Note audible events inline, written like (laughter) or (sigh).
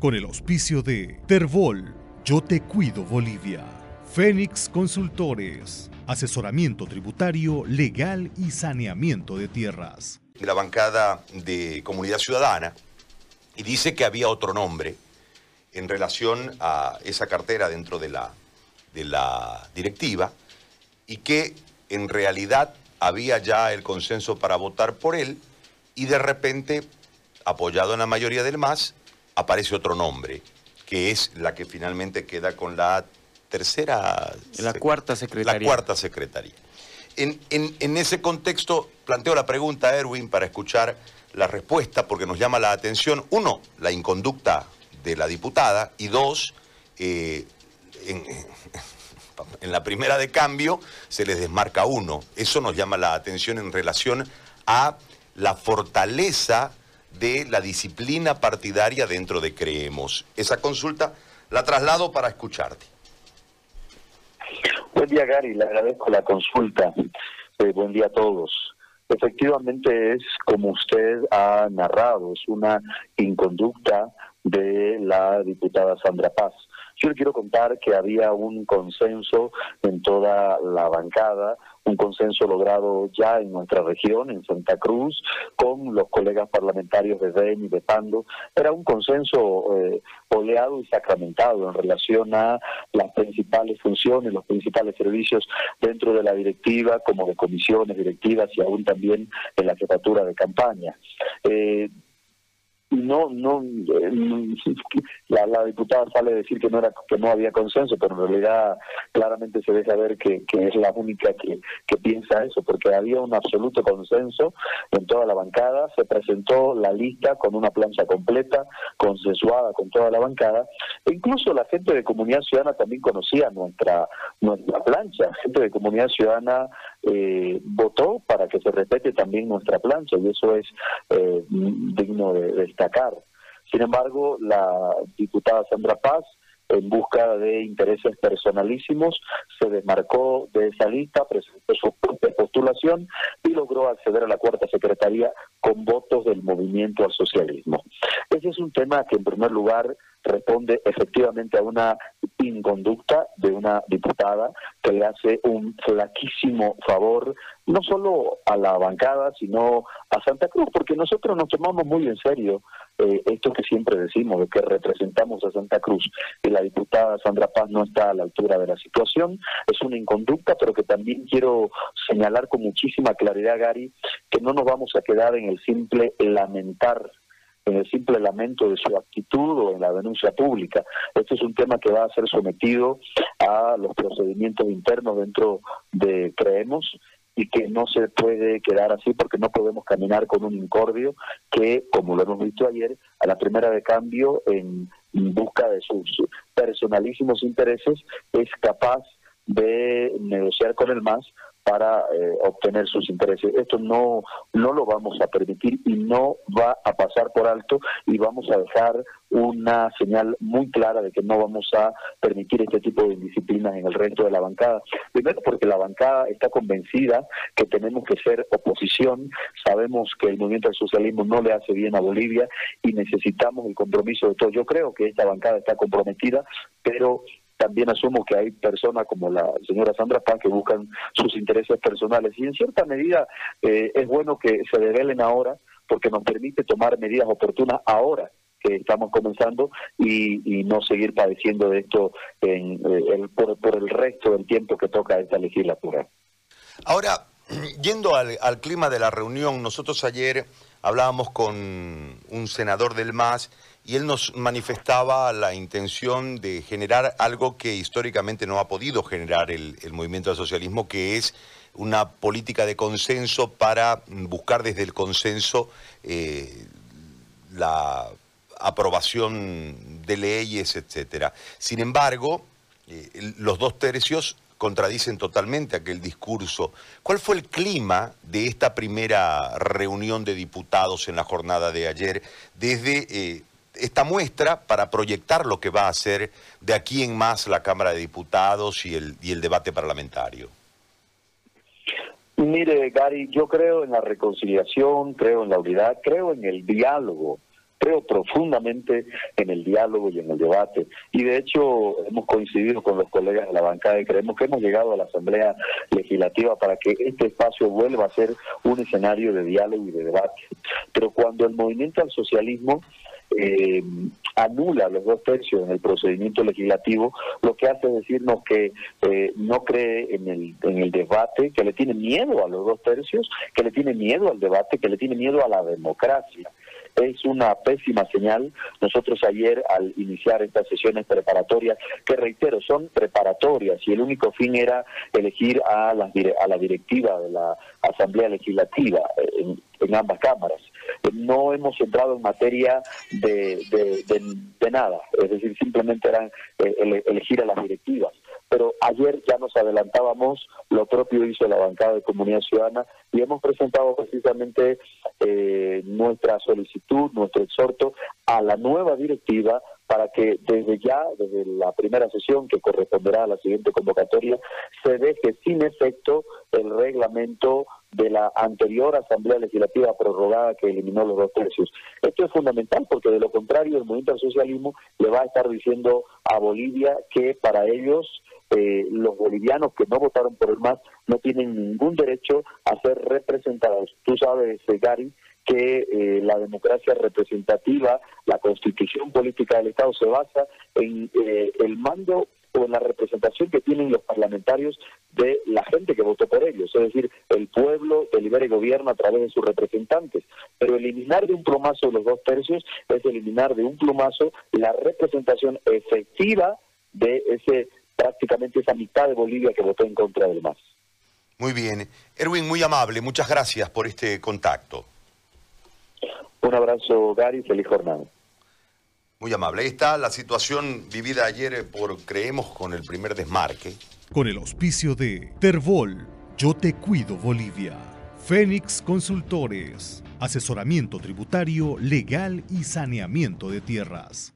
con el auspicio de Terbol, Yo Te Cuido Bolivia, Fénix Consultores, asesoramiento tributario, legal y saneamiento de tierras. La bancada de Comunidad Ciudadana y dice que había otro nombre en relación a esa cartera dentro de la, de la directiva y que en realidad había ya el consenso para votar por él y de repente, apoyado en la mayoría del MAS, aparece otro nombre, que es la que finalmente queda con la tercera... La cuarta secretaría. La cuarta secretaría. En, en, ese contexto planteo la pregunta, Erwin, para escuchar la respuesta, porque nos llama la atención, uno, la inconducta de la diputada, y dos, eh, en, (laughs) en la primera de cambio se les desmarca uno. Eso nos llama la atención en relación a la fortaleza de la disciplina partidaria dentro de Creemos. Esa consulta la traslado para escucharte. Buen día, Gary. Le agradezco la consulta. Eh, buen día a todos. Efectivamente es como usted ha narrado, es una inconducta de la diputada Sandra Paz. Yo le quiero contar que había un consenso en toda la bancada, un consenso logrado ya en nuestra región, en Santa Cruz, con los colegas parlamentarios de DEN y de Pando. Era un consenso eh, oleado y sacramentado en relación a las principales funciones, los principales servicios dentro de la directiva, como de comisiones directivas y aún también en la jefatura de campaña. Eh, no no eh, la, la, diputada sale a decir que no era que no había consenso pero en realidad claramente se deja ver que, que es la única que, que piensa eso porque había un absoluto consenso en toda la bancada se presentó la lista con una plancha completa consensuada con toda la bancada e incluso la gente de comunidad ciudadana también conocía nuestra nuestra plancha gente de comunidad ciudadana eh, votó para que se respete también nuestra plancha y eso es eh, digno de, destacar. Sin embargo, la diputada Sandra Paz en busca de intereses personalísimos, se desmarcó de esa lista, presentó su postulación y logró acceder a la cuarta secretaría con votos del movimiento al socialismo. Ese es un tema que en primer lugar responde efectivamente a una inconducta de una diputada que le hace un flaquísimo favor no solo a la bancada, sino a Santa Cruz, porque nosotros nos tomamos muy en serio eh, esto que siempre decimos, de que representamos a Santa Cruz, y la diputada Sandra Paz no está a la altura de la situación, es una inconducta, pero que también quiero señalar con muchísima claridad, Gary, que no nos vamos a quedar en el simple lamentar en el simple lamento de su actitud o en la denuncia pública. Este es un tema que va a ser sometido a los procedimientos internos dentro de Creemos y que no se puede quedar así porque no podemos caminar con un incordio que, como lo hemos visto ayer, a la primera de cambio, en busca de sus personalísimos intereses, es capaz de negociar con el MAS para eh, obtener sus intereses. Esto no, no lo vamos a permitir y no va a pasar por alto y vamos a dejar una señal muy clara de que no vamos a permitir este tipo de indisciplinas en el resto de la bancada. Primero porque la bancada está convencida que tenemos que ser oposición, sabemos que el movimiento del socialismo no le hace bien a Bolivia y necesitamos el compromiso de todos. Yo creo que esta bancada está comprometida, pero también asumo que hay personas como la señora Sandra Paz que buscan intereses personales y en cierta medida eh, es bueno que se develen ahora porque nos permite tomar medidas oportunas ahora que estamos comenzando y, no seguir padeciendo de esto en, eh, el, por, el resto del tiempo que toca esta legislatura. Ahora, (clears throat) yendo al, al clima de la reunión, nosotros ayer hablábamos con un senador del MAS y él nos manifestaba la intención de generar algo que históricamente no ha podido generar el, movimiento del socialismo, que es una política de consenso para buscar desde el consenso eh, la aprobación de leyes, etcétera. Sin embargo, eh, los dos tercios contradicen totalmente aquel discurso. ¿Cuál fue el clima de esta primera reunión de diputados en la jornada de ayer desde eh, esta muestra para proyectar lo que va a ser de aquí en más la Cámara de Diputados y el, y el debate parlamentario? Mire, Gary, yo creo en la reconciliación, creo en la unidad, creo en el diálogo Creo profundamente en el diálogo y en el debate. Y de hecho hemos coincidido con los colegas de la bancada y creemos que hemos llegado a la Asamblea Legislativa para que este espacio vuelva a ser un escenario de diálogo y de debate. Pero cuando el movimiento al socialismo eh, anula los dos tercios en el procedimiento legislativo, lo que hace es decirnos que eh, no cree en el, en el debate, que le tiene miedo a los dos tercios, que le tiene miedo al debate, que le tiene miedo a la democracia es una pésima señal. Nosotros ayer al iniciar estas sesiones preparatorias, que reitero, son preparatorias y el único fin era elegir a la, a la directiva de la Asamblea Legislativa en, ambas cámaras. No hemos entrado en materia de, de, nada, es decir, simplemente eran eh, elegir a las directivas. Pero ayer ya nos adelantábamos, lo propio hizo la bancada de Comunidad Ciudadana y hemos presentado precisamente eh, nuestra solicitud, nuestro exhorto a la nueva directiva para que desde ya, desde la primera sesión que corresponderá a la siguiente convocatoria, se deje sin efecto el reglamento de la anterior Asamblea Legislativa prorrogada que eliminó los dos tercios. Esto es fundamental porque de lo contrario el movimiento al socialismo le va a estar diciendo a Bolivia que para ellos eh, los bolivianos que no votaron por el MAS no tienen ningún derecho a ser representados. Tú sabes, Gary, que eh, la democracia representativa, la constitución política del Estado se basa en eh, el mando o en la representación que tienen los parlamentarios de la gente que votó por ellos, es decir, el pueblo delibera y gobierna a través de sus representantes. Pero eliminar de un plumazo los dos tercios es eliminar de un plumazo la representación efectiva de ese prácticamente esa mitad de Bolivia que votó en contra del MAS. Muy bien. Erwin, muy amable. Muchas gracias por este contacto. Un abrazo, Gary. Feliz jornada. Muy amable. Ahí está la situación vivida ayer por Creemos con el primer desmarque. Con el auspicio de Terbol, Yo Te Cuido Bolivia. Fénix Consultores. Asesoramiento tributario, legal y saneamiento de tierras.